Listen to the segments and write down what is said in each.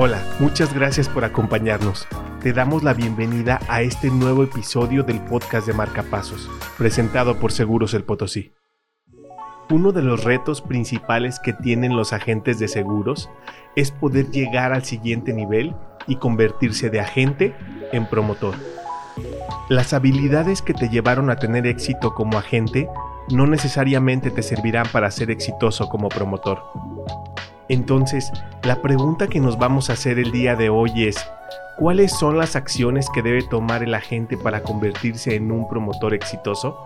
Hola, muchas gracias por acompañarnos. Te damos la bienvenida a este nuevo episodio del podcast de Marcapasos, presentado por Seguros El Potosí. Uno de los retos principales que tienen los agentes de seguros es poder llegar al siguiente nivel y convertirse de agente en promotor. Las habilidades que te llevaron a tener éxito como agente no necesariamente te servirán para ser exitoso como promotor. Entonces, la pregunta que nos vamos a hacer el día de hoy es, ¿cuáles son las acciones que debe tomar el agente para convertirse en un promotor exitoso?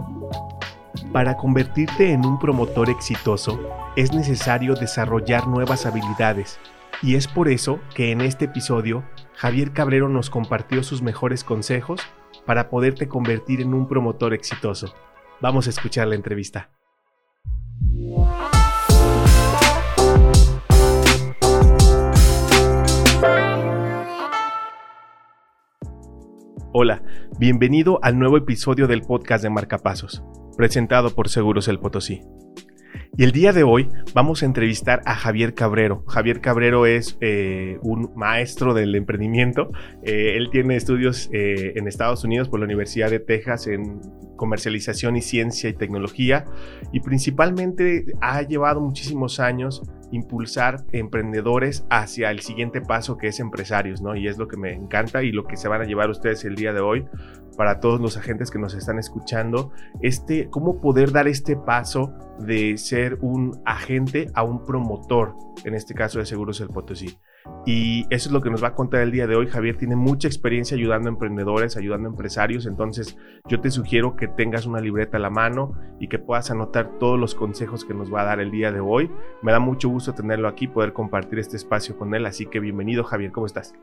Para convertirte en un promotor exitoso, es necesario desarrollar nuevas habilidades, y es por eso que en este episodio Javier Cabrero nos compartió sus mejores consejos para poderte convertir en un promotor exitoso. Vamos a escuchar la entrevista. Hola, bienvenido al nuevo episodio del podcast de Marcapasos, presentado por Seguros El Potosí. Y el día de hoy vamos a entrevistar a Javier Cabrero. Javier Cabrero es eh, un maestro del emprendimiento. Eh, él tiene estudios eh, en Estados Unidos por la Universidad de Texas en comercialización y ciencia y tecnología. Y principalmente ha llevado muchísimos años impulsar emprendedores hacia el siguiente paso que es empresarios, ¿no? Y es lo que me encanta y lo que se van a llevar ustedes el día de hoy para todos los agentes que nos están escuchando, este, cómo poder dar este paso de ser un agente a un promotor, en este caso de Seguros El Potosí. Y eso es lo que nos va a contar el día de hoy. Javier tiene mucha experiencia ayudando a emprendedores, ayudando a empresarios. Entonces yo te sugiero que tengas una libreta a la mano y que puedas anotar todos los consejos que nos va a dar el día de hoy. Me da mucho gusto tenerlo aquí, poder compartir este espacio con él. Así que bienvenido Javier, ¿cómo estás?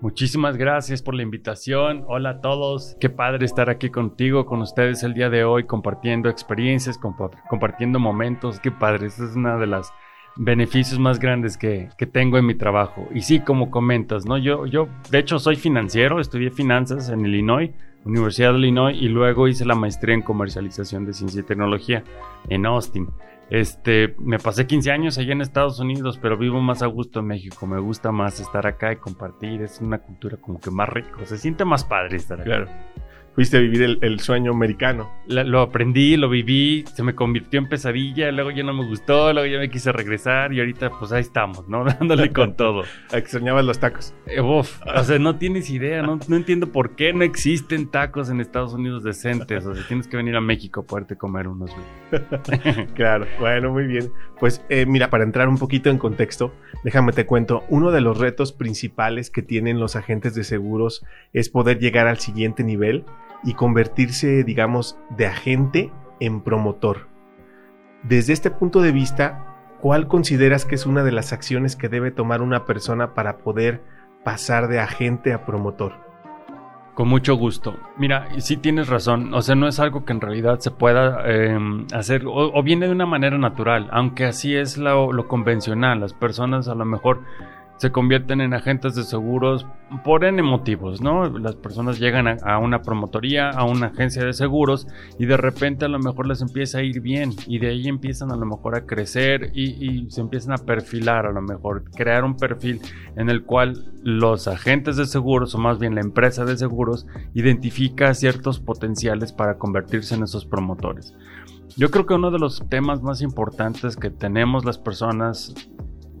Muchísimas gracias por la invitación. Hola a todos. Qué padre estar aquí contigo, con ustedes el día de hoy, compartiendo experiencias, compartiendo momentos. Qué padre. Esta es una de las beneficios más grandes que, que, tengo en mi trabajo. Y sí, como comentas, ¿no? Yo, yo, de hecho, soy financiero, estudié finanzas en Illinois, Universidad de Illinois, y luego hice la maestría en comercialización de ciencia y tecnología en Austin. Este, me pasé 15 años allá en Estados Unidos, pero vivo más a gusto en México. Me gusta más estar acá y compartir. Es una cultura como que más rico. Se siente más padre estar acá. Claro fuiste a vivir el, sueño americano. lo aprendí, lo viví, se me convirtió en pesadilla, luego ya no me gustó, luego ya me quise regresar y ahorita pues ahí estamos, ¿no? Dándole con todo. Extrañabas los tacos. Eh, uf, o sea, no tienes idea, no, no entiendo por qué no existen tacos en Estados Unidos decentes. O sea, tienes que venir a México a poderte comer unos. claro, bueno, muy bien. Pues eh, mira, para entrar un poquito en contexto, déjame te cuento, uno de los retos principales que tienen los agentes de seguros es poder llegar al siguiente nivel y convertirse, digamos, de agente en promotor. Desde este punto de vista, ¿cuál consideras que es una de las acciones que debe tomar una persona para poder pasar de agente a promotor? Con mucho gusto. Mira, sí tienes razón. O sea, no es algo que en realidad se pueda em, hacer o, viene de una manera natural, aunque así es lo convencional. Las personas a lo mejor se convierten en agentes de seguros por N motivos, ¿no? Las personas llegan a, una promotoría, a una agencia de seguros y de repente a lo mejor les empieza a ir bien y de ahí empiezan a lo mejor a crecer y, se empiezan a perfilar a lo mejor, crear un perfil en el cual los agentes de seguros o más bien la empresa de seguros identifica ciertos potenciales para convertirse en esos promotores. Yo creo que uno de los temas más importantes que tenemos las personas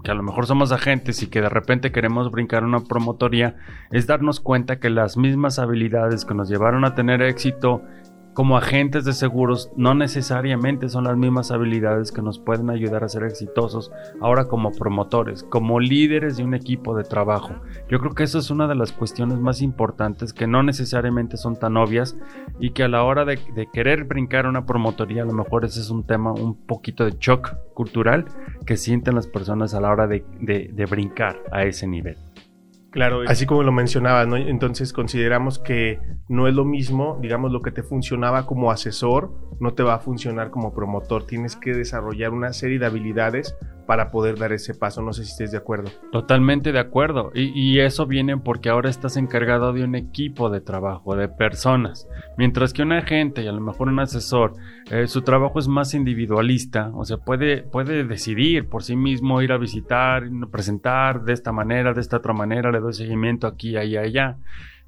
que a lo mejor somos agentes y que de repente queremos brincar una promotoría, es darnos cuenta que las mismas habilidades que nos llevaron a tener éxito como agentes de seguros no necesariamente son las mismas habilidades que nos pueden ayudar a ser exitosos ahora como promotores, como líderes de un equipo de trabajo. Yo creo que eso es una de las cuestiones más importantes que no necesariamente son tan obvias y que a la hora de, querer brincar una promotoría a lo mejor ese es un tema un poquito de shock cultural que sienten las personas a la hora de brincar a ese nivel. Claro, así como lo mencionaba, ¿no? Entonces consideramos que no es lo mismo, digamos, lo que te funcionaba como asesor, no te va a funcionar como promotor. Tienes que desarrollar una serie de habilidades para poder dar ese paso. No sé si estés de acuerdo. Totalmente de acuerdo. Y, eso viene porque ahora estás encargado de un equipo de trabajo, de personas. Mientras que un agente y a lo mejor un asesor, eh, su trabajo es más individualista, o sea, puede, puede decidir por sí mismo ir a visitar, presentar de esta manera, de esta otra manera, le doy seguimiento aquí, allá, allá.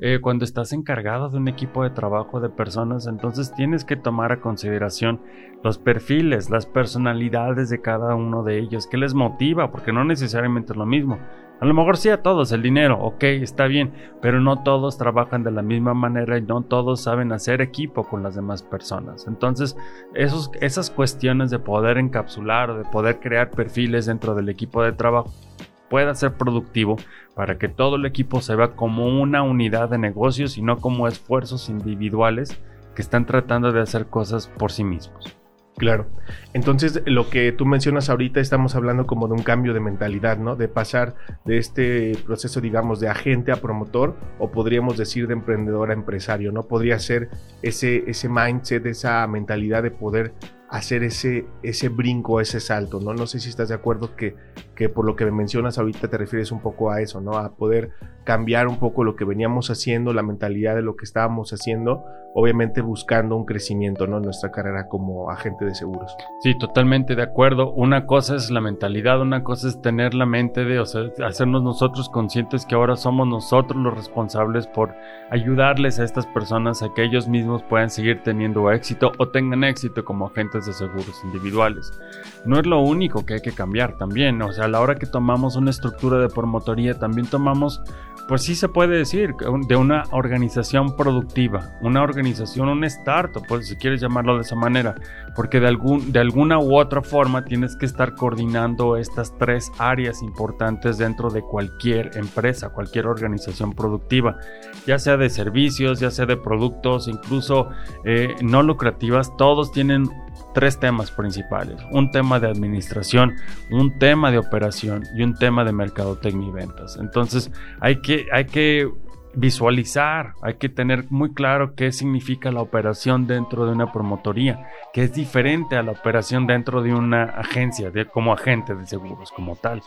Eh, cuando estás encargado de un equipo de trabajo de personas, entonces tienes que tomar a consideración los perfiles, las personalidades de cada uno de ellos, qué les motiva, porque no necesariamente es lo mismo. A lo mejor sí a todos el dinero, ok, está bien, pero no todos trabajan de la misma manera y no todos saben hacer equipo con las demás personas. Entonces, esas cuestiones de poder encapsular o de poder crear perfiles dentro del equipo de trabajo pueda ser productivo para que todo el equipo se vea como una unidad de negocios y no como esfuerzos individuales que están tratando de hacer cosas por sí mismos. Claro. Entonces, lo que tú mencionas ahorita, estamos hablando como de un cambio de mentalidad, ¿no? De pasar de este proceso, digamos, de agente a promotor, o podríamos decir de emprendedor a empresario, ¿no? Podría ser ese, ese mindset, esa mentalidad de poder hacer ese, ese brinco, ese salto, ¿no? No sé si estás de acuerdo que, que por lo que me mencionas ahorita te refieres un poco a eso, ¿no? A poder cambiar un poco lo que veníamos haciendo, la mentalidad de lo que estábamos haciendo, obviamente buscando un crecimiento, ¿no? En nuestra carrera como agente de seguros. Sí, totalmente de acuerdo. Una cosa es la mentalidad, una cosa es tener la mente de, o sea, hacernos nosotros conscientes que ahora somos nosotros los responsables por ayudarles a estas personas a que ellos mismos puedan seguir teniendo éxito o tengan éxito como agentes de seguros individuales. No es lo único que hay que cambiar también, o sea, a la hora que tomamos una estructura de promotoría, también tomamos, pues sí se puede decir, de una organización productiva, una organización, un startup, pues si quieres llamarlo de esa manera, porque de, algún, de alguna u otra forma tienes que estar coordinando estas tres áreas importantes dentro de cualquier empresa, cualquier organización productiva, ya sea de servicios, ya sea de productos, incluso eh, no lucrativas, todos tienen tres temas principales. Un tema de administración, un tema de operación y un tema de mercadotecnia y ventas. Entonces hay que, hay que visualizar, hay que tener muy claro qué significa la operación dentro de una promotoría, que es diferente a la operación dentro de una agencia, de, como agente de seguros, como tal.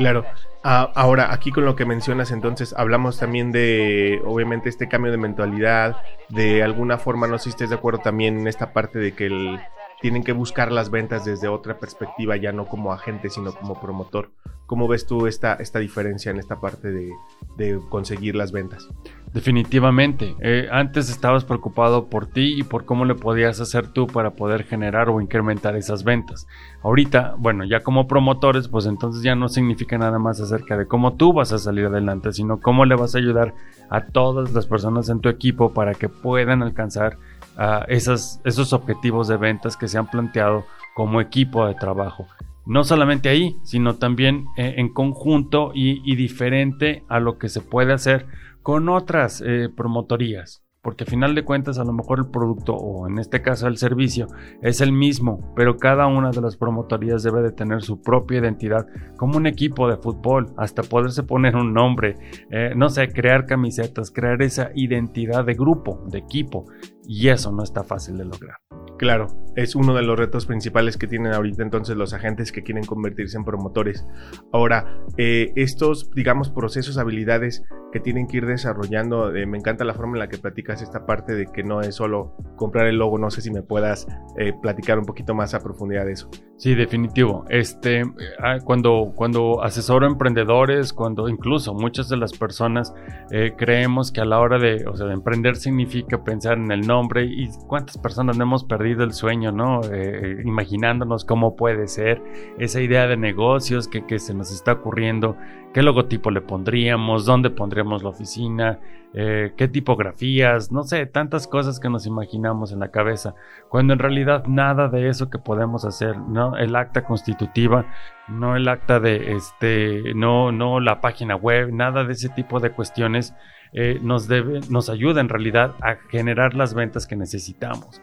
Claro. Ah, ahora, aquí con lo que mencionas, entonces hablamos también de, obviamente, este cambio de mentalidad, de alguna forma, no sé si estés de acuerdo también en esta parte de que el, tienen que buscar las ventas desde otra perspectiva, ya no como agente, sino como promotor. ¿Cómo ves tú esta, esta diferencia en esta parte de, de conseguir las ventas? Definitivamente. Eh, antes estabas preocupado por ti y por cómo le podías hacer tú para poder generar o incrementar esas ventas. Ahorita, bueno, ya como promotores, pues entonces ya no significa nada más acerca de cómo tú vas a salir adelante, sino cómo le vas a ayudar a todas las personas en tu equipo para que puedan alcanzar esas, esos objetivos de ventas que se han planteado como equipo de trabajo no solamente ahí, sino también eh, en conjunto y, diferente a lo que se puede hacer con otras eh, promotorías. Porque a final de cuentas a lo mejor el producto o en este caso el servicio es el mismo, pero cada una de las promotorías debe de tener su propia identidad, como un equipo de fútbol, hasta poderse poner un nombre, eh, no sé, crear camisetas, crear esa identidad de grupo, de equipo, y eso no está fácil de lograr. Claro, es uno de los retos principales que tienen ahorita entonces los agentes que quieren convertirse en promotores. Ahora, eh, estos, digamos, procesos, habilidades que tienen que ir desarrollando, eh, me encanta la forma en la que platicas esta parte de que no es solo comprar el logo, no sé si me puedas eh, platicar un poquito más a profundidad de eso. Sí, definitivo. Este, ah, cuando, cuando asesoro emprendedores, cuando incluso muchas de las personas creemos que a la hora de, o sea, de emprender significa pensar en el nombre y cuántas personas hemos perdido del sueño, ¿no? Eh, imaginándonos cómo puede ser esa idea de negocios que, que, se nos está ocurriendo, qué logotipo le pondríamos, dónde pondríamos la oficina, eh, qué tipografías, no sé, tantas cosas que nos imaginamos en la cabeza, cuando en realidad nada de eso que podemos hacer, ¿no? El acta constitutiva, no el acta de, este, no, no la página web, nada de ese tipo de cuestiones. Eh, nos, debe, nos ayuda en realidad a generar las ventas que necesitamos.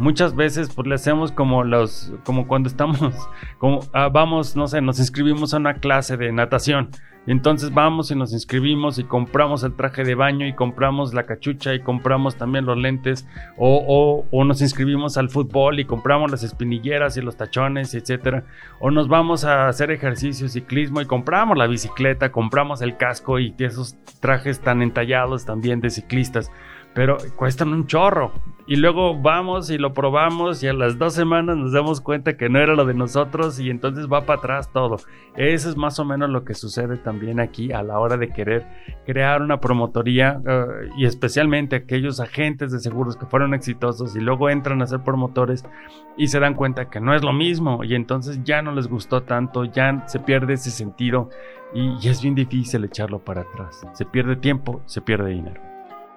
Muchas veces pues le hacemos como los, como cuando estamos, como ah, vamos, no sé, nos inscribimos a una clase de natación entonces vamos y nos inscribimos y compramos el traje de baño y compramos la cachucha y compramos también los lentes o, o, nos inscribimos al fútbol y compramos las espinilleras y los tachones, etcétera. O nos vamos a hacer ejercicio, ciclismo y compramos la bicicleta, compramos el casco y esos trajes tan entallados también de ciclistas pero cuestan un chorro. Y luego vamos y lo probamos y a las dos semanas nos damos cuenta que no era lo de nosotros y entonces va para atrás todo. Eso es más o menos lo que sucede también aquí a la hora de querer crear una promotoría eh, y especialmente aquellos agentes de seguros que fueron exitosos y luego entran a ser promotores y se dan cuenta que no es lo mismo y entonces ya no les gustó tanto, ya se pierde ese sentido y, y es bien difícil echarlo para atrás. Se pierde tiempo, se pierde dinero.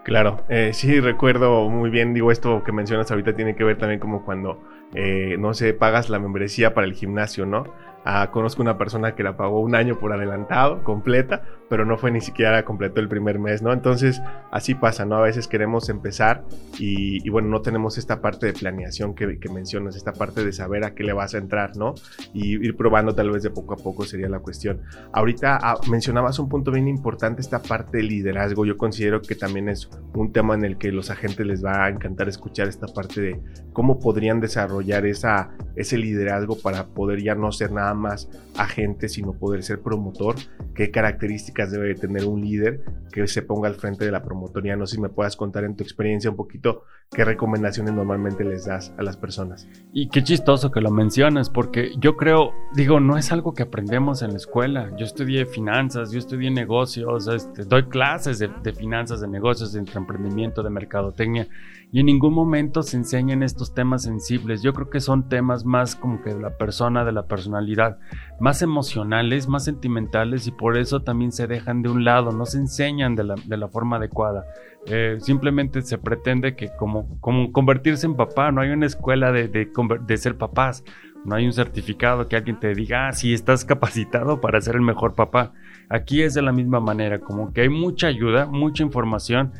Claro, eh, sí recuerdo muy bien, digo, esto que mencionas ahorita tiene que ver también como cuando, eh, no sé, pagas la membresía para el gimnasio, ¿no? Ah, conozco una persona que la pagó un año por adelantado, completa, pero no fue ni siquiera completo el primer mes, ¿no? Entonces, así pasa, ¿no? A veces queremos empezar y, bueno, no tenemos esta parte de planeación que, mencionas, esta parte de saber a qué le vas a entrar, ¿no? Y ir probando tal vez de poco a poco sería la cuestión. Ahorita ah, mencionabas un punto bien importante, esta parte de liderazgo. Yo considero que también es un tema en el que los agentes les va a encantar escuchar esta parte de cómo podrían desarrollar esa, ese liderazgo para poder ya no ser nada más agente, sino poder ser promotor. ¿Qué características debe tener un líder que se ponga al frente de la promotoría? No sé si me puedas contar en tu experiencia un poquito qué recomendaciones normalmente les das a las personas. Y qué chistoso que lo mencionas, porque yo creo, digo, no es algo que aprendemos en la escuela. Yo estudié finanzas, yo estudié negocios, este, doy clases de, de finanzas, de negocios, de emprendimiento, de mercadotecnia y en ningún momento se enseñan estos temas sensibles. Yo creo que son temas más como que de la persona, de la personalidad, más emocionales, más sentimentales y por eso también se dejan de un lado, no se enseñan de la, forma adecuada. Eh, simplemente se pretende que como, como convertirse en papá, no hay una escuela de, de, ser papás, no hay un certificado que alguien te diga, ah, sí, estás capacitado para ser el mejor papá. Aquí es de la misma manera, como que hay mucha ayuda, mucha información,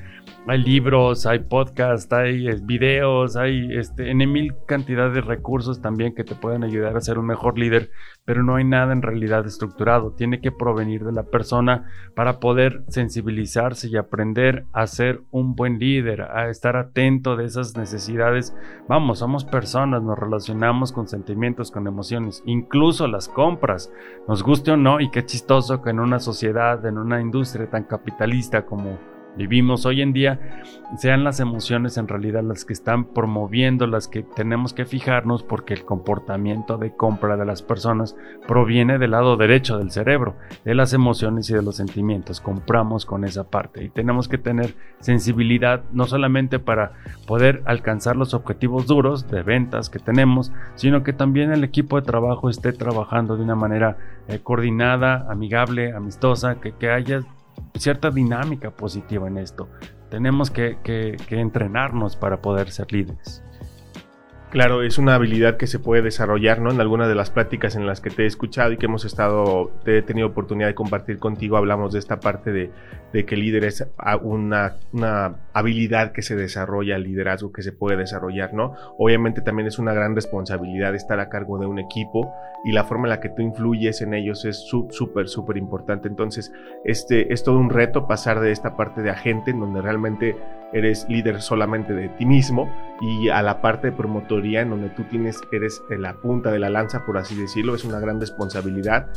hay libros, hay podcasts, hay eh, videos, hay este, en mil cantidad de recursos también que te pueden ayudar a ser un mejor líder, pero no hay nada en realidad estructurado. Tiene que provenir de la persona para poder sensibilizarse y aprender a ser un buen líder, a estar atento de esas necesidades. Vamos, somos personas, nos relacionamos con sentimientos, con emociones, incluso las compras, nos guste o no, y qué chistoso que en una sociedad, en una industria tan capitalista como vivimos hoy en día, sean las emociones en realidad las que están promoviendo, las que tenemos que fijarnos porque el comportamiento de compra de las personas proviene del lado derecho del cerebro, de las emociones y de los sentimientos. Compramos con esa parte y tenemos que tener sensibilidad no solamente para poder alcanzar los objetivos duros de ventas que tenemos, sino que también el equipo de trabajo esté trabajando de una manera eh, coordinada, amigable, amistosa, que, que haya cierta dinámica positiva en esto. Tenemos que, entrenarnos para poder ser líderes. Claro, es una habilidad que se puede desarrollar, ¿no? En algunas de las prácticas en las que te he escuchado y que hemos estado, te he tenido oportunidad de compartir contigo, hablamos de esta parte de, de que líder es una, una, habilidad que se desarrolla, el liderazgo que se puede desarrollar, ¿no? Obviamente también es una gran responsabilidad estar a cargo de un equipo y la forma en la que tú influyes en ellos es súper, súper importante. Entonces, este es todo un reto pasar de esta parte de agente en donde realmente eres líder solamente de ti mismo y a la parte de promotoría en donde tú tienes, eres la punta de la lanza, por así decirlo, es una gran responsabilidad,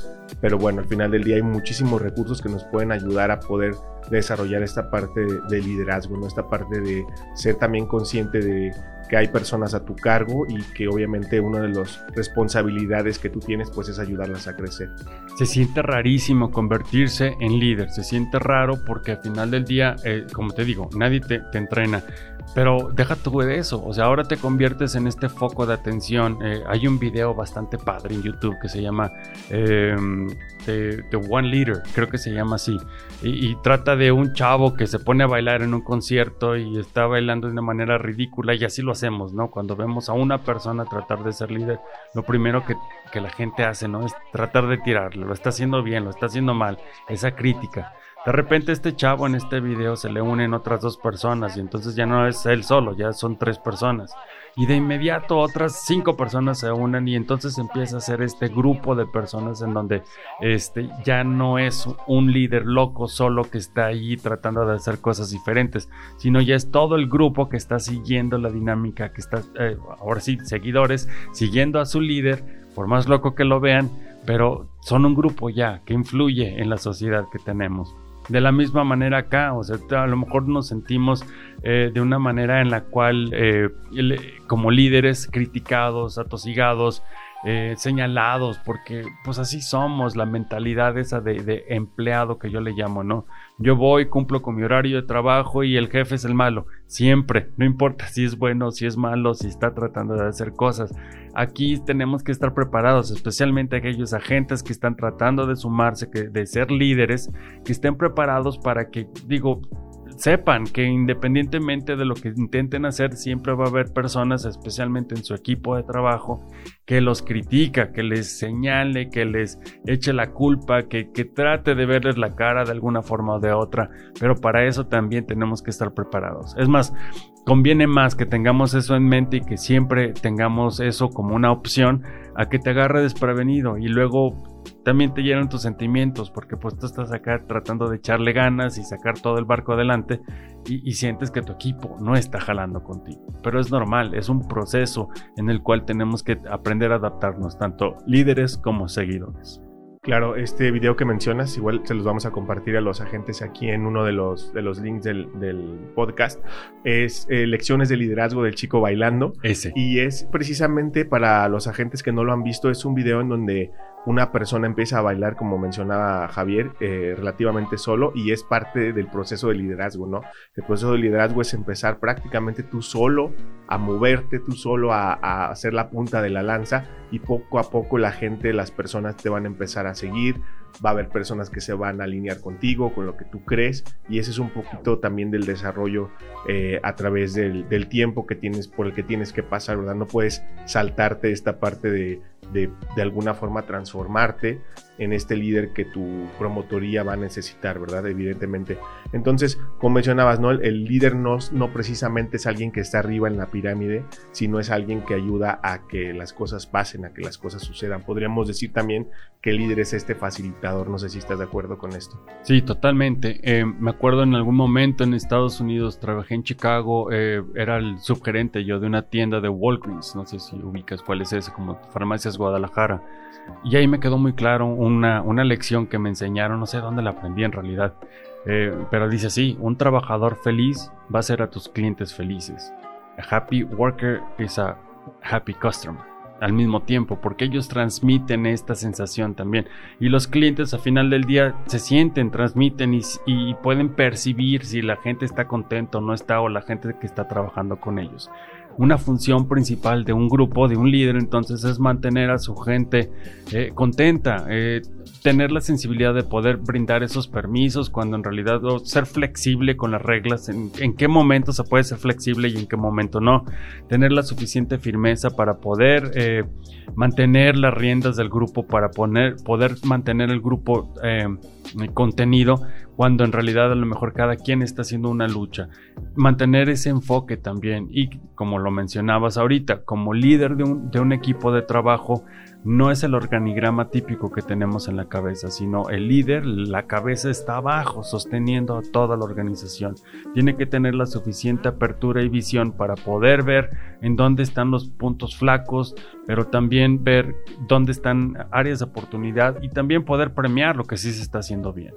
pero bueno, al final del día hay muchísimos recursos que nos pueden ayudar a poder desarrollar esta parte de, liderazgo, ¿no? esta parte de ser también consciente de que hay personas a tu cargo y que obviamente una de las responsabilidades que tú tienes pues es ayudarlas a crecer. Se siente rarísimo convertirse en líder, se siente raro porque al final del día, eh, como te digo, nadie te, te entrena. Pero deja tú de eso, o sea, ahora te conviertes en este foco de atención. Eh, hay un video bastante padre en YouTube que se llama em, The, One Leader, creo que se llama así. Y, y, trata de un chavo que se pone a bailar en un concierto y está bailando de una manera ridícula y así lo hacemos, ¿no? Cuando vemos a una persona tratar de ser líder, lo primero que, que la gente hace, ¿no? Es tratar de tirarlo, lo está haciendo bien, lo está haciendo mal, esa crítica De repente este chavo en este video se le unen otras dos personas y entonces ya no es él solo, ya son tres personas y de inmediato otras cinco personas se unen y entonces empieza a ser este grupo de personas en donde este ya no es un líder loco solo que está ahí tratando de hacer cosas diferentes, sino ya es todo el grupo que está siguiendo la dinámica, que está, eh, ahora sí, seguidores, siguiendo a su líder, por más loco que lo vean, pero son un grupo ya que influye en la sociedad que tenemos. De la misma manera acá, o sea, a lo mejor nos sentimos eh, de una manera en la cual, eh, como líderes, criticados, atosigados, eh, señalados, porque pues así somos, la mentalidad esa de, de, empleado que yo le llamo, ¿no? Yo voy, cumplo con mi horario de trabajo y el jefe es el malo, siempre, no importa si es bueno, si es malo, si está tratando de hacer cosas. Aquí tenemos que estar preparados, especialmente aquellos agentes que están tratando de sumarse, que, de ser líderes, que estén preparados para que, digo, sepan que independientemente de lo que intenten hacer, siempre va a haber personas, especialmente en su equipo de trabajo, que los critica, que les señale, que les eche la culpa, que, que trate de verles la cara de alguna forma o de otra. Pero para eso también tenemos que estar preparados. Es más, conviene más que tengamos eso en mente y que siempre tengamos eso como una opción a que te agarre desprevenido y luego también te llenan tus sentimientos porque pues tú estás acá tratando de echarle ganas y sacar todo el barco adelante y, sientes que tu equipo no está jalando contigo. Pero es normal, es un proceso en el cual tenemos que aprender a adaptarnos, tanto líderes como seguidores. Claro, este video que mencionas, igual se los vamos a compartir a los agentes aquí en uno de los, de los links del, podcast. Es eh, Lecciones de Liderazgo del Chico Bailando. Ese. Y es precisamente para los agentes que no lo han visto, es un video en donde una persona empieza a bailar, como mencionaba Javier, eh, relativamente solo y es parte del proceso de liderazgo, ¿no? El proceso de liderazgo es empezar prácticamente tú solo a moverte, tú solo a, hacer la punta de la lanza y poco a poco la gente, las personas te van a empezar a seguir, va a haber personas que se van a alinear contigo, con lo que tú crees, y ese es un poquito también del desarrollo eh, a través del, del, tiempo que tienes, por el que tienes que pasar, ¿verdad? No puedes saltarte esta parte de, de, de alguna forma transformarte en este líder que tu promotoría va a necesitar, ¿verdad? Evidentemente. Entonces, como mencionabas, ¿no? El, líder no, no precisamente es alguien que está arriba en la pirámide, sino es alguien que ayuda a que las cosas pasen, a que las cosas sucedan. Podríamos decir también que el líder es este facilitador. No sé si estás de acuerdo con esto. Sí, totalmente. Eh, me acuerdo en algún momento en Estados Unidos, trabajé en Chicago, eh, era el subgerente yo de una tienda de Walgreens, no sé si ubicas cuál es ese, como Farmacias Guadalajara. Y ahí me quedó muy claro una, una lección que me enseñaron, no sé dónde la aprendí en realidad, eh, pero dice así, un trabajador feliz va a ser a tus clientes felices. A happy worker is a happy customer al mismo tiempo, porque ellos transmiten esta sensación también. Y los clientes a final del día se sienten, transmiten y, y, pueden percibir si la gente está contenta o no está, o la gente que está trabajando con ellos una función principal de un grupo, de un líder, entonces es mantener a su gente eh, contenta, eh, tener la sensibilidad de poder brindar esos permisos cuando en realidad ser flexible con las reglas, en, qué momento se puede ser flexible y en qué momento no, tener la suficiente firmeza para poder eh, mantener las riendas del grupo, para poner, poder mantener el grupo contenido cuando en realidad a lo mejor cada quien está haciendo una lucha. Mantener ese enfoque también y como lo mencionabas ahorita, como líder de un, de un equipo de trabajo, no es el organigrama típico que tenemos en la cabeza, sino el líder, la cabeza está abajo, sosteniendo a toda la organización. Tiene que tener la suficiente apertura y visión para poder ver en dónde están los puntos flacos, pero también ver dónde están áreas de oportunidad y también poder premiar lo que sí se está haciendo bien.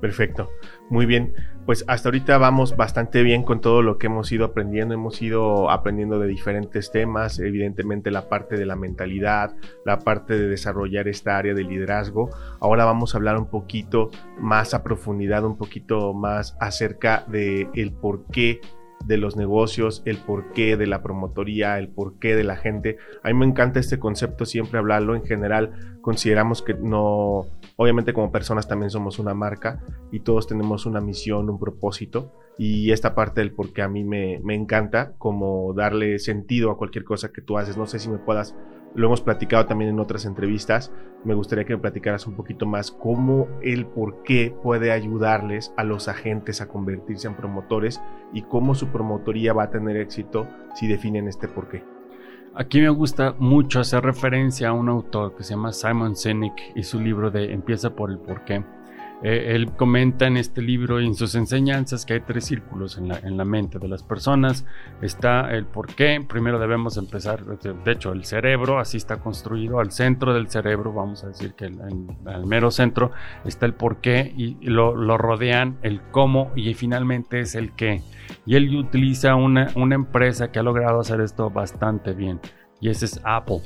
Perfecto, muy bien. Pues hasta ahorita vamos bastante bien con todo lo que hemos ido aprendiendo. Hemos ido aprendiendo de diferentes temas, evidentemente la parte de la mentalidad, la parte de desarrollar esta área de liderazgo. Ahora vamos a hablar un poquito más a profundidad, un poquito más acerca de el por qué de los negocios, el porqué de la promotoría, el porqué de la gente. A mí me encanta este concepto, siempre hablarlo. En general, consideramos que no, obviamente como personas también somos una marca y todos tenemos una misión, un propósito. Y esta parte del porqué a mí me, me encanta, como darle sentido a cualquier cosa que tú haces. No sé si me puedas lo hemos platicado también en otras entrevistas. Me gustaría que me platicaras un poquito más cómo el por qué puede ayudarles a los agentes a convertirse en promotores y cómo su promotoría va a tener éxito si definen este por qué. Aquí me gusta mucho hacer referencia a un autor que se llama Simon Sinek y su libro de Empieza por el porqué eh, él comenta en este libro y en sus enseñanzas que hay tres círculos en la, en la, mente de las personas. Está el por qué, primero debemos empezar, de hecho el cerebro así está construido, al centro del cerebro, vamos a decir que al mero centro está el por qué y, lo, lo, rodean el cómo y finalmente es el qué. Y él utiliza una, una empresa que ha logrado hacer esto bastante bien y ese es Apple.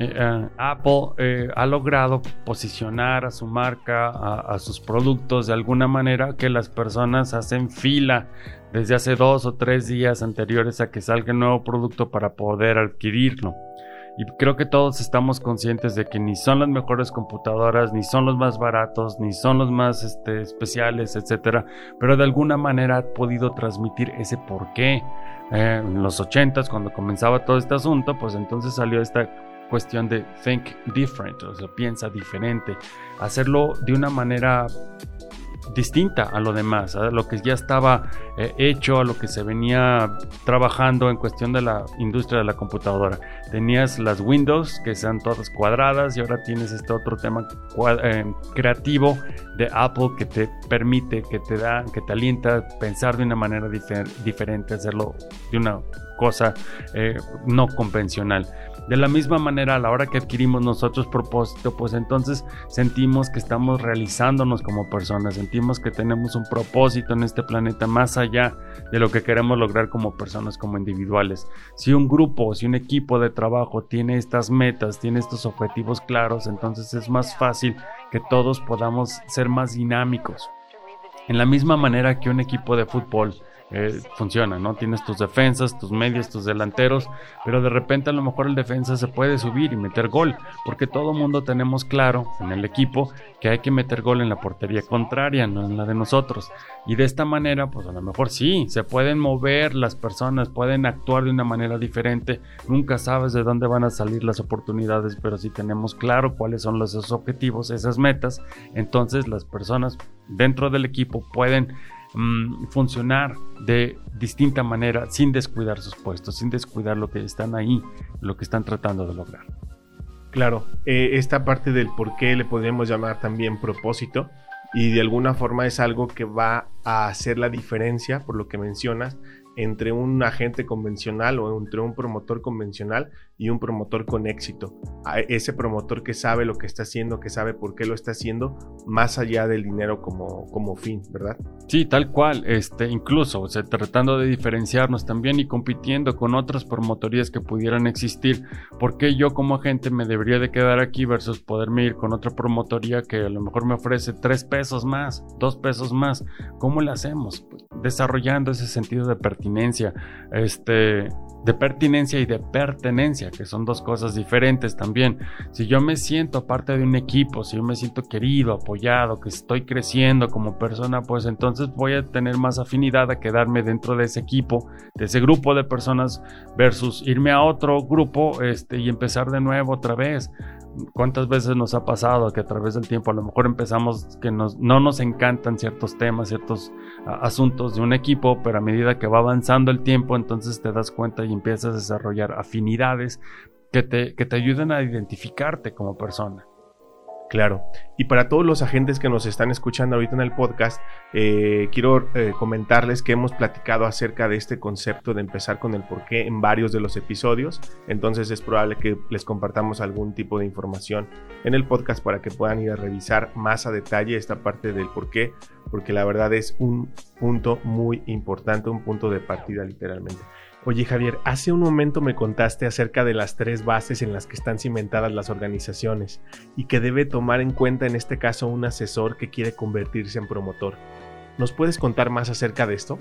Eh, eh, Apple eh, ha logrado posicionar a su marca, a, sus productos de alguna manera que las personas hacen fila desde hace dos o tres días anteriores a que salga el nuevo producto para poder adquirirlo. Y creo que todos estamos conscientes de que ni son las mejores computadoras, ni son los más baratos, ni son los más este, especiales, etcétera, pero de alguna manera ha podido transmitir ese porqué. en los 80 cuando comenzaba todo este asunto, pues entonces salió esta cuestión de think different, o sea, piensa diferente, hacerlo de una manera distinta a lo demás, a lo que ya estaba eh, hecho, a lo que se venía trabajando en cuestión de la industria de la computadora. Tenías las Windows que sean todas cuadradas y ahora tienes este otro tema eh, creativo de Apple que te permite, que te da, que te alienta a pensar de una manera diferente, hacerlo de una cosa eh, no convencional. De la misma manera, a la hora que adquirimos nosotros propósito, pues entonces sentimos que estamos realizándonos como personas, sentimos que tenemos un propósito en este planeta más allá de lo que queremos lograr como personas, como individuales. Si un grupo, si un equipo de trabajo tiene estas metas, tiene estos objetivos claros, entonces es más fácil que todos podamos ser más dinámicos. En la misma manera que un equipo de fútbol eh, funciona, ¿no? Tienes tus defensas, tus medios, tus delanteros, pero de repente a lo mejor el defensa se puede subir y meter gol, porque todo mundo tenemos claro en el equipo que hay que meter gol en la portería contraria, no en la de nosotros. Y de esta manera, pues a lo mejor sí, se pueden mover las personas, pueden actuar de una manera diferente, nunca sabes de dónde van a salir las oportunidades, pero si tenemos claro cuáles son los objetivos, esas metas, entonces las personas dentro del equipo pueden Mm, funcionar de distinta manera sin descuidar sus puestos, sin descuidar lo que están ahí, lo que están tratando de lograr. Claro, eh, esta parte del por qué le podríamos llamar también propósito y de alguna forma es algo que va a hacer la diferencia, por lo que mencionas, entre un agente convencional o entre un promotor convencional y un promotor con éxito. ese promotor que sabe lo que está haciendo, que sabe por qué lo está haciendo, más allá del dinero como, como fin, ¿verdad? Sí, tal cual. Este, incluso, tratando de diferenciarnos también y compitiendo con otras promotorías que pudieran existir. ¿Por qué yo como agente me debería de quedar aquí versus poderme ir con otra promotoría que a lo mejor me ofrece tres pesos más, dos pesos más? ¿Cómo le hacemos? Pues, desarrollando ese sentido de pertinencia, este, de pertinencia y de pertenencia, que son dos cosas diferentes también. Si yo me siento parte de un equipo, si yo me siento querido, apoyado, que estoy creciendo como persona, pues entonces voy a tener más afinidad a quedarme dentro de ese equipo, de ese grupo de personas, versus irme a otro grupo este, y empezar de nuevo otra vez. ¿Cuántas veces nos ha pasado que a través del tiempo a lo mejor empezamos que no nos encantan ciertos temas, ciertos asuntos de un equipo, pero a medida que va avanzando el tiempo, entonces te das cuenta y empiezas a desarrollar afinidades que te, que te ayuden a identificarte como persona. Claro. Y para todos los agentes que nos están escuchando ahorita en el podcast, eh, quiero eh, comentarles que hemos platicado acerca de este concepto de empezar con el porqué en varios de los episodios. Entonces es probable que les compartamos algún tipo de información en el podcast para que puedan ir a revisar más a detalle esta parte del porqué, porque la verdad es un punto muy importante, un punto de partida literalmente. Oye Javier, hace un momento me contaste acerca de las tres bases en las que están cimentadas las organizaciones y que debe tomar en cuenta en este caso un asesor que quiere convertirse en promotor. ¿Nos puedes contar más acerca de esto?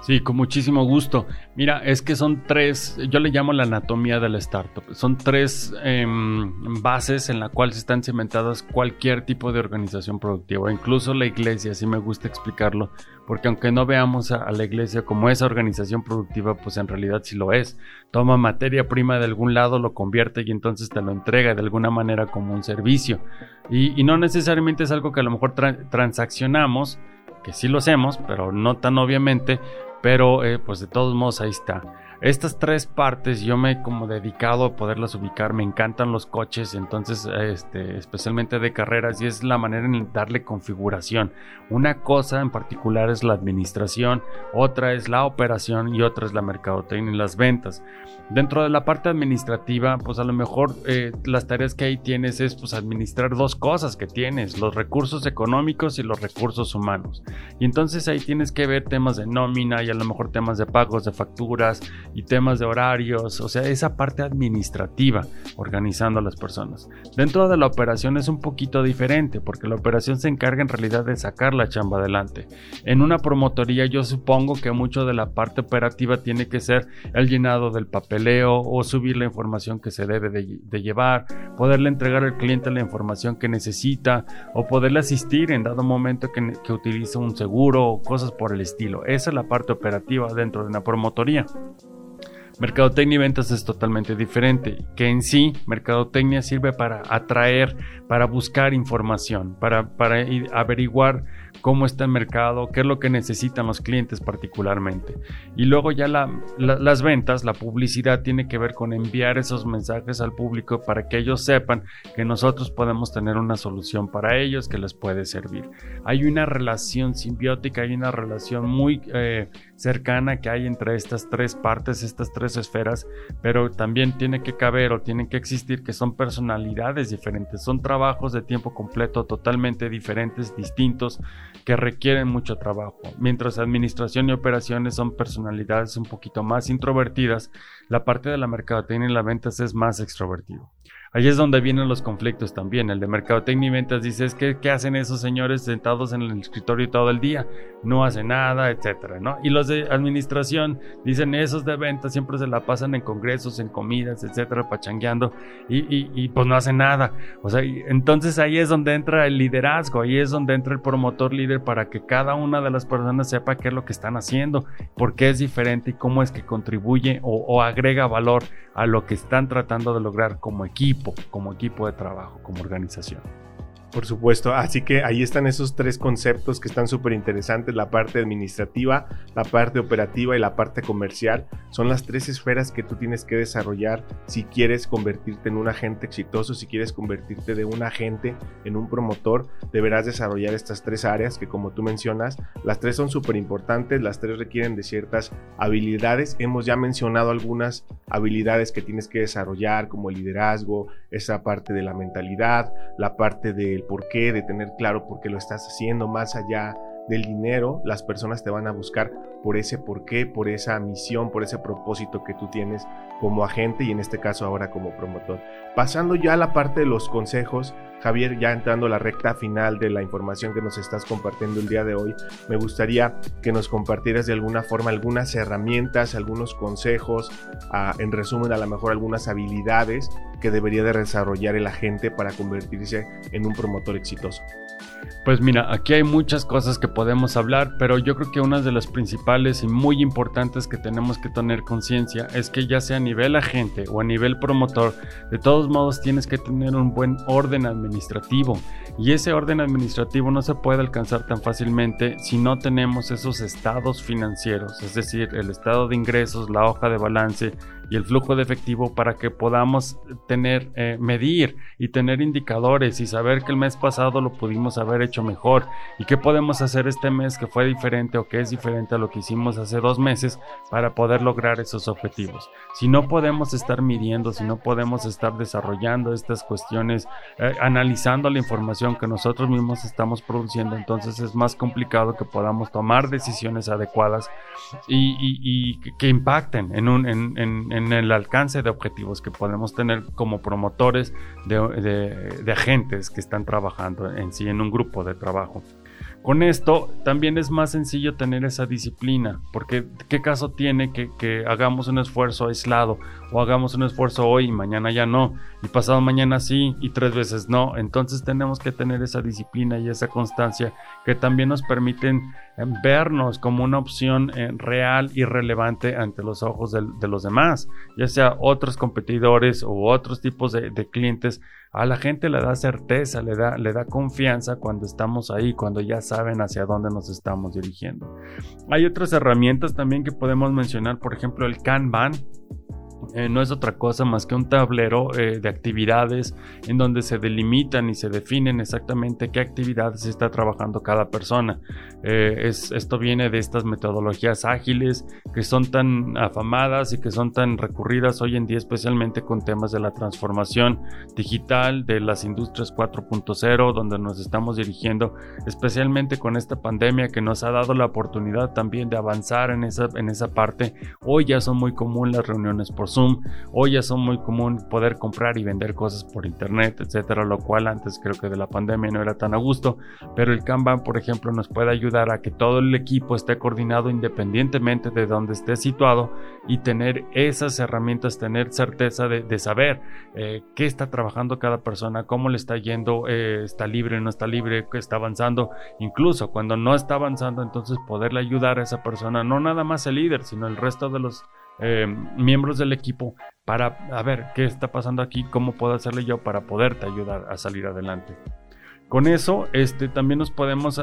Sí, con muchísimo gusto. Mira, es que son tres, yo le llamo la anatomía de la startup. Son tres em, bases en la cual se están cimentadas cualquier tipo de organización productiva, incluso la iglesia, así me gusta explicarlo, porque aunque no veamos a, la iglesia como esa organización productiva, pues en realidad sí lo es. Toma materia prima de algún lado, lo convierte y entonces te lo entrega de alguna manera como un servicio. Y, no necesariamente es algo que a lo mejor transaccionamos, que sí lo hacemos, pero no tan obviamente, pero eh, pues de todos modos ahí está. Estas tres partes yo me he como dedicado a poderlas ubicar, me encantan los coches, entonces este, especialmente de carreras y es la manera en darle configuración. Una cosa en particular es la administración, otra es la operación y otra es la mercadotecnia y las ventas. Dentro de la parte administrativa, pues a lo mejor eh, las tareas que ahí tienes es pues administrar dos cosas que tienes, los recursos económicos y los recursos humanos. Y entonces ahí tienes que ver temas de nómina y a lo mejor temas de pagos de facturas y temas de horarios, o sea, esa parte administrativa organizando a las personas. Dentro de la operación es un poquito diferente porque la operación se encarga en realidad de sacar la chamba adelante. En una promotoría yo supongo que mucho de la parte operativa tiene que ser el llenado del papeleo o subir la información que se debe de, llevar, poderle entregar al cliente la información que necesita o poderle asistir en dado momento que, que utiliza un seguro o cosas por el estilo. Esa es la parte operativa dentro de una promotoría. Mercadotecnia y ventas es totalmente diferente, que en sí mercadotecnia sirve para atraer, para buscar información, para, para averiguar cómo está el mercado, qué es lo que necesitan los clientes particularmente. Y luego ya las ventas, la publicidad tiene que ver con enviar esos mensajes al público para que ellos sepan que nosotros podemos tener una solución para ellos que les puede servir. Hay una relación simbiótica, hay una relación muy eh, cercana que hay entre estas tres partes, estas tres esferas, pero también tiene que caber o tienen que existir que son personalidades diferentes, son trabajos de tiempo completo totalmente diferentes, distintos, que requieren mucho trabajo. Mientras administración y operaciones son personalidades un poquito más introvertidas, la parte de la mercadotecnia y la ventas es más extrovertido. Ahí es donde vienen los conflictos también. El de mercadotecnia y ventas dice, que, ¿qué hacen esos señores sentados en el escritorio todo el día? No hacen nada, etcétera, ¿no? Y los de administración dicen, esos de ventas siempre se la pasan en congresos, en comidas, etcétera, pachangueando, y, pues no hacen nada. O sea, entonces ahí es donde entra el liderazgo, ahí es donde entra el promotor líder para que cada una de las personas sepa qué es lo que están haciendo, por qué es diferente y cómo es que contribuye o agrega valor a lo que están tratando de lograr como equipo como equipo de trabajo, como organización. Por supuesto, así que ahí están esos tres conceptos que están súper interesantes, la parte administrativa, la parte operativa y la parte comercial. Son las tres esferas que tú tienes que desarrollar si quieres convertirte en un agente exitoso, si quieres convertirte de un agente en un promotor, deberás desarrollar estas tres áreas que como tú mencionas, las tres son súper importantes, las tres requieren de ciertas habilidades. Hemos ya mencionado algunas habilidades que tienes que desarrollar como el liderazgo, esa parte de la mentalidad, la parte de por qué, de tener claro por qué lo estás haciendo, más allá del dinero, las personas te van a buscar por ese por qué, por esa misión, por ese propósito que tú tienes como agente y en este caso ahora como promotor. Pasando ya a la parte de los consejos, Javier, ya entrando a la recta final de la información que nos estás compartiendo el día de hoy, me gustaría que nos compartieras de alguna forma algunas herramientas, algunos consejos, ah, en resumen a lo mejor algunas habilidades que debería de desarrollar el agente para convertirse en un promotor exitoso. Pues mira, aquí hay muchas cosas que podemos hablar, pero yo creo que una de las principales y muy importantes que tenemos que tener conciencia es que ya sea a nivel agente o a nivel promotor, de todos modos tienes que tener un buen orden administrativo. Y ese orden administrativo no se puede alcanzar tan fácilmente si no tenemos esos estados financieros, es decir, el estado de ingresos, la hoja de balance, y el flujo de efectivo para que podamos tener, eh, medir y tener indicadores y saber que el mes pasado lo pudimos haber hecho mejor y qué podemos hacer este mes que fue diferente o que es diferente a lo que hicimos hace dos meses para poder lograr esos objetivos. Si no podemos estar midiendo, si no podemos estar desarrollando estas cuestiones, eh, analizando la información que nosotros mismos estamos produciendo, entonces es más complicado que podamos tomar decisiones adecuadas y, que impacten en, un, en en el alcance de objetivos que podemos tener como promotores de, agentes que están trabajando en sí en un grupo de trabajo. Con esto también es más sencillo tener esa disciplina, porque ¿qué caso tiene que, hagamos un esfuerzo aislado o hagamos un esfuerzo hoy y mañana ya no, y pasado mañana sí y tres veces no? Entonces tenemos que tener esa disciplina y esa constancia que también nos permiten eh, vernos como una opción eh, real y relevante ante los ojos de, los demás, ya sea otros competidores u otros tipos de, de clientes a la gente le da certeza, le da, le da confianza cuando estamos ahí, cuando ya saben hacia dónde nos estamos dirigiendo. Hay otras herramientas también que podemos mencionar, por ejemplo el Kanban, eh, no es otra cosa más que un tablero eh, de actividades en donde se delimitan y se definen exactamente qué actividades está trabajando cada persona. Eh, es, esto viene de estas metodologías ágiles que son tan afamadas y que son tan recurridas hoy en día, especialmente con temas de la transformación digital, de las industrias 4.0, donde nos estamos dirigiendo, especialmente con esta pandemia que nos ha dado la oportunidad también de avanzar en esa, en esa parte. Hoy ya son muy comunes las reuniones por Zoom. Hoy ya son muy común poder comprar y vender cosas por internet, etcétera, lo cual antes creo que de la pandemia no era tan a gusto. Pero el Kanban, por ejemplo, nos puede ayudar a que todo el equipo esté coordinado independientemente de donde esté situado y tener esas herramientas, tener certeza de, saber eh, qué está trabajando cada persona, cómo le está yendo, eh, está libre, no está libre, qué está avanzando. Incluso cuando no está avanzando, entonces poderle ayudar a esa persona, no nada más el líder, sino el resto de los eh, miembros del equipo para a ver qué está pasando aquí, cómo puedo hacerle yo para poderte ayudar a salir adelante. Con eso, este, también nos podemos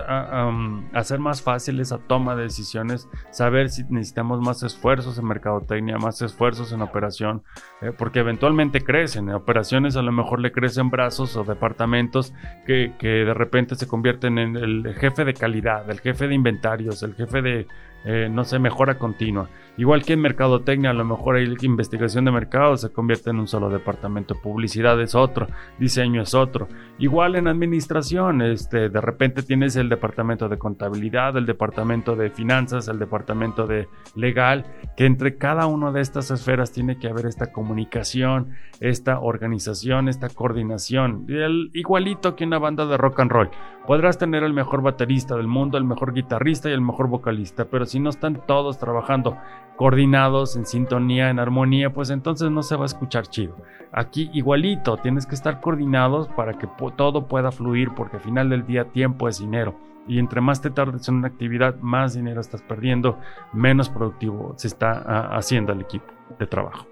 hacer más fácil esa toma de decisiones, saber si necesitamos más esfuerzos en mercadotecnia, más esfuerzos en operación, eh, porque eventualmente crecen. En operaciones a lo mejor le crecen brazos o departamentos que, que de repente se convierten en el jefe de calidad, el jefe de inventarios, el jefe de, eh, no sé, mejora continua. Igual que en mercadotecnia, a lo mejor hay investigación de mercado se convierte en un solo departamento, publicidad es otro, diseño es otro. Igual en administración, este, de repente tienes el departamento de contabilidad, el departamento de finanzas, el departamento de legal, que entre cada una de estas esferas tiene que haber esta comunicación, esta organización, esta coordinación. Igualito que una banda de rock and roll. Podrás tener el mejor baterista del mundo, el mejor guitarrista y el mejor vocalista, pero si no están todos trabajando coordinados, en sintonía, en armonía, pues entonces no se va a escuchar chido. Aquí igualito, tienes que estar coordinados para que todo pueda fluir, porque al final del día tiempo es dinero. Y entre más te tardes en una actividad, más dinero estás perdiendo, menos productivo se está ah, haciendo el equipo de trabajo.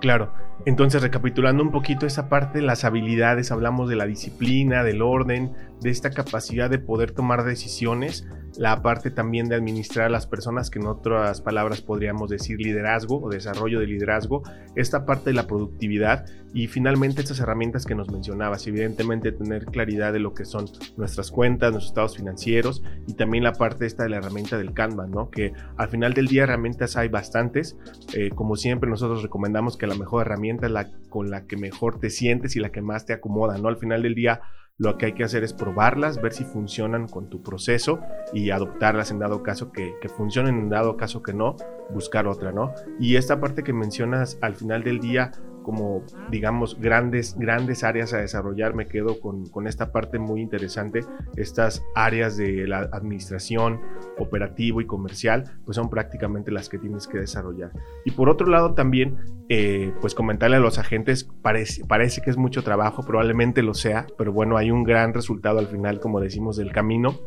Claro, entonces recapitulando un poquito esa parte, las habilidades, hablamos de la disciplina, del orden, de esta capacidad de poder tomar decisiones, la parte también de administrar a las personas, que en otras palabras podríamos decir liderazgo o desarrollo de liderazgo, esta parte de la productividad y finalmente estas herramientas que nos mencionabas, evidentemente tener claridad de lo que son nuestras cuentas, nuestros estados financieros y también la parte esta de la herramienta del Kanban, ¿no? Que al final del día herramientas hay bastantes, eh, como siempre nosotros recomendamos que la mejor herramienta es la con la que mejor te sientes y la que más te acomoda, ¿no? Al final del día lo que hay que hacer es probarlas, ver si funcionan con tu proceso y adoptarlas en dado caso que, que, funcionen, en dado caso que no, buscar otra, ¿no? Y esta parte que mencionas al final del día, como digamos grandes, grandes áreas a desarrollar. Me quedo con, con, esta parte muy interesante. Estas áreas de la administración, operativo y comercial, pues son prácticamente las que tienes que desarrollar. Y por otro lado también, eh, pues comentarle a los agentes, parece, parece que es mucho trabajo, probablemente lo sea, pero bueno, hay un gran resultado al final, como decimos, del camino.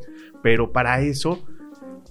Pero para eso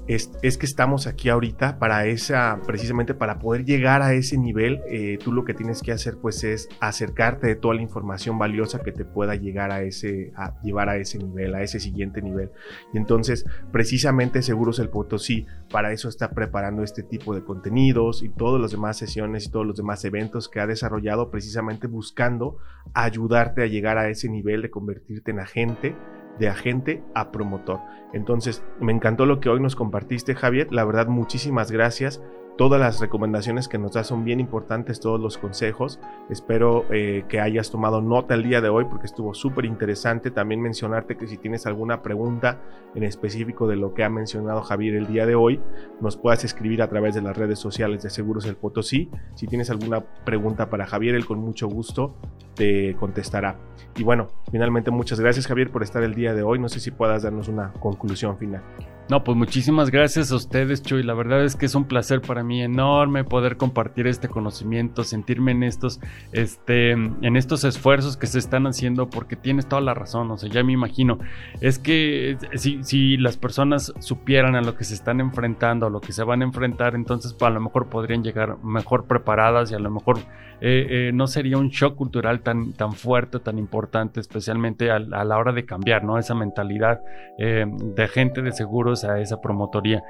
es, que estamos aquí ahorita para esa, precisamente para poder llegar a ese nivel, eh, tú lo que tienes que hacer pues es acercarte de toda la información valiosa que te pueda llegar a ese, a llevar a ese nivel, a ese siguiente nivel. Y entonces, precisamente Seguros el Potosí para eso está preparando este tipo de contenidos y todas las demás sesiones y todos los demás eventos que ha desarrollado precisamente buscando ayudarte a llegar a ese nivel de convertirte en agente de agente a promotor. Entonces, me encantó lo que hoy nos compartiste, Javier. La verdad, muchísimas gracias. Todas las recomendaciones que nos das son bien importantes, todos los consejos. Espero eh, que hayas tomado nota el día de hoy porque estuvo súper interesante. También mencionarte que si tienes alguna pregunta en específico de lo que ha mencionado Javier el día de hoy, nos puedas escribir a través de las redes sociales de Seguros El Potosí. Si tienes alguna pregunta para Javier, él con mucho gusto te contestará. Y bueno, finalmente muchas gracias Javier por estar el día de hoy. No sé si puedas darnos una conclusión final. No, pues muchísimas gracias a ustedes, Chuy. La verdad es que es un placer para mí enorme poder compartir este conocimiento, sentirme en estos, este, en estos esfuerzos que se están haciendo, porque tienes toda la razón. O sea, ya me imagino. Es que si, si las personas supieran a lo que se están enfrentando, a lo que se van a enfrentar, entonces a lo mejor podrían llegar mejor preparadas y a lo mejor eh, eh, no sería un shock cultural tan, tan fuerte, tan importante, especialmente a, la hora de cambiar, ¿no? Esa mentalidad eh, de gente de seguros a esa promotoría.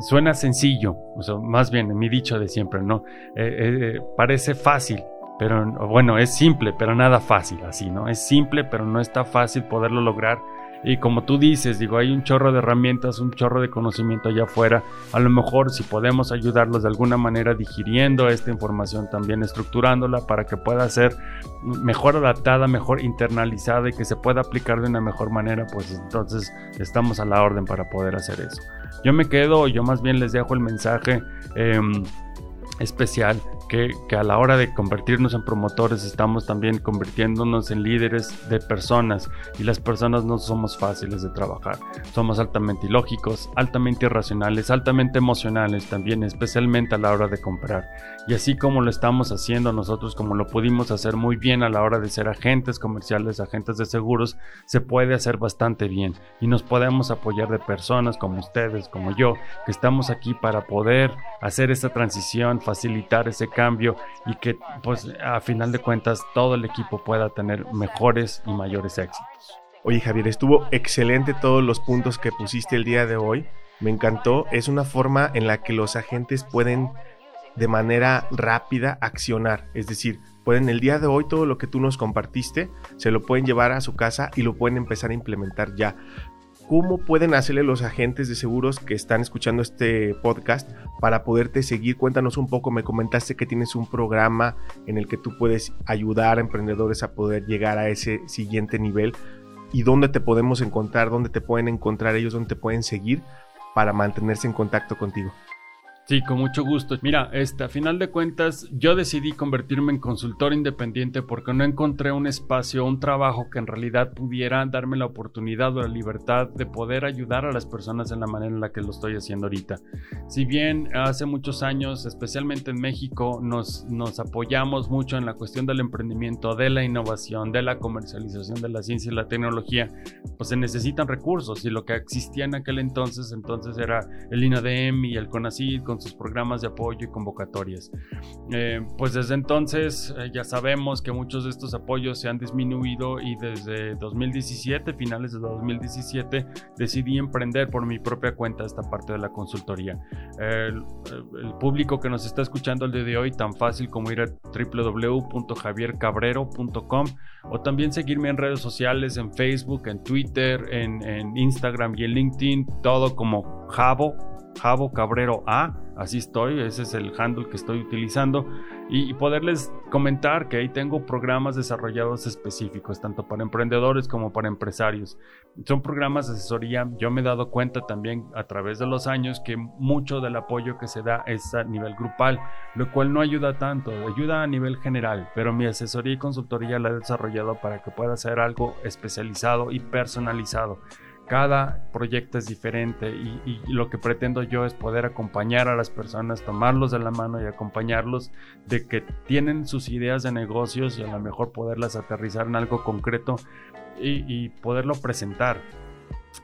Suena sencillo, o sea, más bien mi dicho de siempre, ¿no? Eh, eh, parece fácil, pero bueno, es simple, pero nada fácil así, ¿no? Es simple, pero no está fácil poderlo lograr y como tú dices, digo, hay un chorro de herramientas, un chorro de conocimiento allá afuera. A lo mejor si podemos ayudarlos de alguna manera digiriendo esta información, también estructurándola para que pueda ser mejor adaptada, mejor internalizada y que se pueda aplicar de una mejor manera, pues entonces estamos a la orden para poder hacer eso. Yo me quedo, yo más bien les dejo el mensaje. Em, especial que, a la hora de convertirnos en promotores estamos también convirtiéndonos en líderes de personas y las personas no somos fáciles de trabajar. Somos altamente ilógicos, altamente irracionales, altamente emocionales también, especialmente a la hora de comprar. Y así como lo estamos haciendo nosotros, como lo pudimos hacer muy bien a la hora de ser agentes comerciales, agentes de seguros, se puede hacer bastante bien y nos podemos apoyar de personas como ustedes, como yo, que estamos aquí para poder hacer esta transición, facilitar ese cambio y que pues a final de cuentas todo el equipo pueda tener mejores y mayores éxitos. Oye Javier, estuvo excelente todos los puntos que pusiste el día de hoy. Me encantó. Es una forma en la que los agentes pueden de manera rápida accionar. Es decir, pueden el día de hoy todo lo que tú nos compartiste, se lo pueden llevar a su casa y lo pueden empezar a implementar ya. ¿Cómo pueden hacerle los agentes de seguros que están escuchando este podcast para poderte seguir? Cuéntanos un poco, me comentaste que tienes un programa en el que tú puedes ayudar a emprendedores a poder llegar a ese siguiente nivel y dónde te podemos encontrar, dónde te pueden encontrar ellos, dónde te pueden seguir para mantenerse en contacto contigo. Sí, con mucho gusto. Mira, este, a final de cuentas, yo decidí convertirme en consultor independiente porque no encontré un espacio, un trabajo que en realidad pudiera darme la oportunidad o la libertad de poder ayudar a las personas en la manera en la que lo estoy haciendo ahorita. Si bien hace muchos años, especialmente en México, nos, nos apoyamos mucho en la cuestión del emprendimiento, de la innovación, de la comercialización de la ciencia y la tecnología, pues se necesitan recursos y lo que existía en aquel entonces, entonces era el INADEM y el CONACYT con sus programas de apoyo y convocatorias. Eh, pues desde entonces eh, ya sabemos que muchos de estos apoyos se han disminuido y desde 2017, finales de 2017, decidí emprender por mi propia cuenta esta parte de la consultoría. el, público que nos está escuchando el día de hoy, tan fácil como ir a www.javiercabrero.com o también seguirme en redes sociales, en Facebook, en Twitter, en, en Instagram y en LinkedIn, todo como Javo, Javo Cabrero A así estoy, ese es el handle que estoy utilizando y, poderles comentar que ahí tengo programas desarrollados específicos, tanto para emprendedores como para empresarios. Son programas de asesoría, yo me he dado cuenta también a través de los años que mucho del apoyo que se da es a nivel grupal, lo cual no ayuda tanto, ayuda a nivel general, pero mi asesoría y consultoría la he desarrollado para que pueda ser algo especializado y personalizado cada proyecto es diferente y, lo que pretendo yo es poder acompañar a las personas, tomarlos de la mano y acompañarlos de que tienen sus ideas de negocios y a lo mejor poderlas aterrizar en algo concreto y, y poderlo presentar.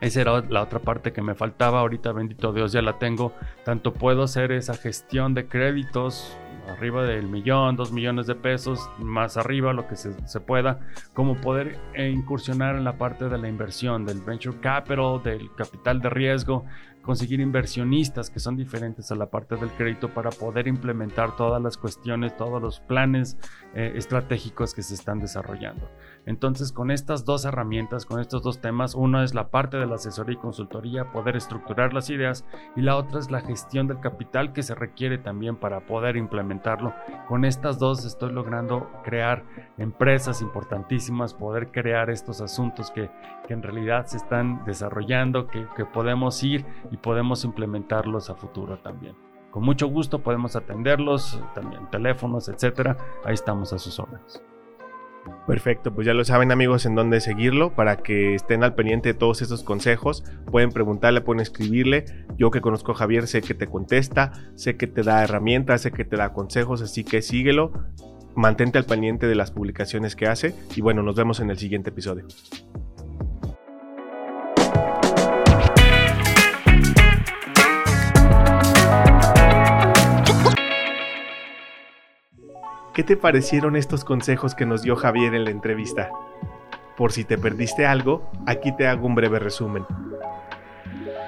Esa era la otra parte que me faltaba, ahorita bendito Dios ya la tengo, tanto puedo hacer esa gestión de créditos arriba del millón, dos millones de pesos, más arriba, lo que se, pueda, como poder incursionar en la parte de la inversión, del venture capital, del capital de riesgo, conseguir inversionistas que son diferentes a la parte del crédito para poder implementar todas las cuestiones, todos los planes eh, estratégicos que se están desarrollando. Entonces, con estas dos herramientas, con estos dos temas, uno es la parte de la asesoría y consultoría, poder estructurar las ideas, y la otra es la gestión del capital que se requiere también para poder implementarlo. Con estas dos estoy logrando crear empresas importantísimas, poder crear estos asuntos que, en realidad se están desarrollando, que, que podemos ir y podemos implementarlos a futuro también. Con mucho gusto podemos atenderlos, también teléfonos, etcétera. Ahí estamos a sus órdenes. Perfecto, pues ya lo saben amigos en dónde seguirlo para que estén al pendiente de todos estos consejos. Pueden preguntarle, pueden escribirle. Yo que conozco a Javier sé que te contesta, sé que te da herramientas, sé que te da consejos, así que síguelo. Mantente al pendiente de las publicaciones que hace y bueno, nos vemos en el siguiente episodio. ¿Qué te parecieron estos consejos que nos dio Javier en la entrevista? Por si te perdiste algo, aquí te hago un breve resumen.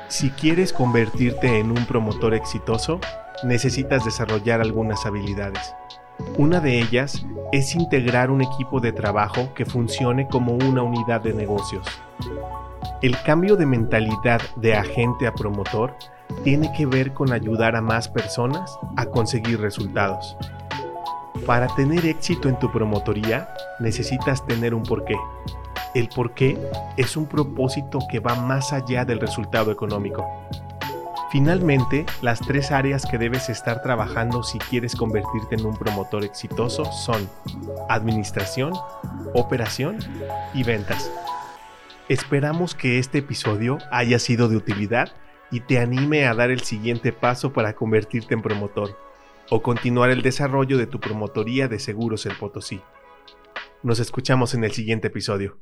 Si quieres convertirte en un promotor exitoso, necesitas desarrollar algunas habilidades. Una de ellas es integrar un equipo de trabajo que funcione como una unidad de negocios. El cambio de mentalidad de agente a promotor tiene que ver con ayudar a más personas a conseguir resultados. Para tener éxito en tu promotoría necesitas tener un porqué. El porqué es un propósito que va más allá del resultado económico. Finalmente, las tres áreas que debes estar trabajando si quieres convertirte en un promotor exitoso son administración, operación y ventas. Esperamos que este episodio haya sido de utilidad y te anime a dar el siguiente paso para convertirte en promotor o continuar el desarrollo de tu promotoría de seguros en Potosí. Nos escuchamos en el siguiente episodio.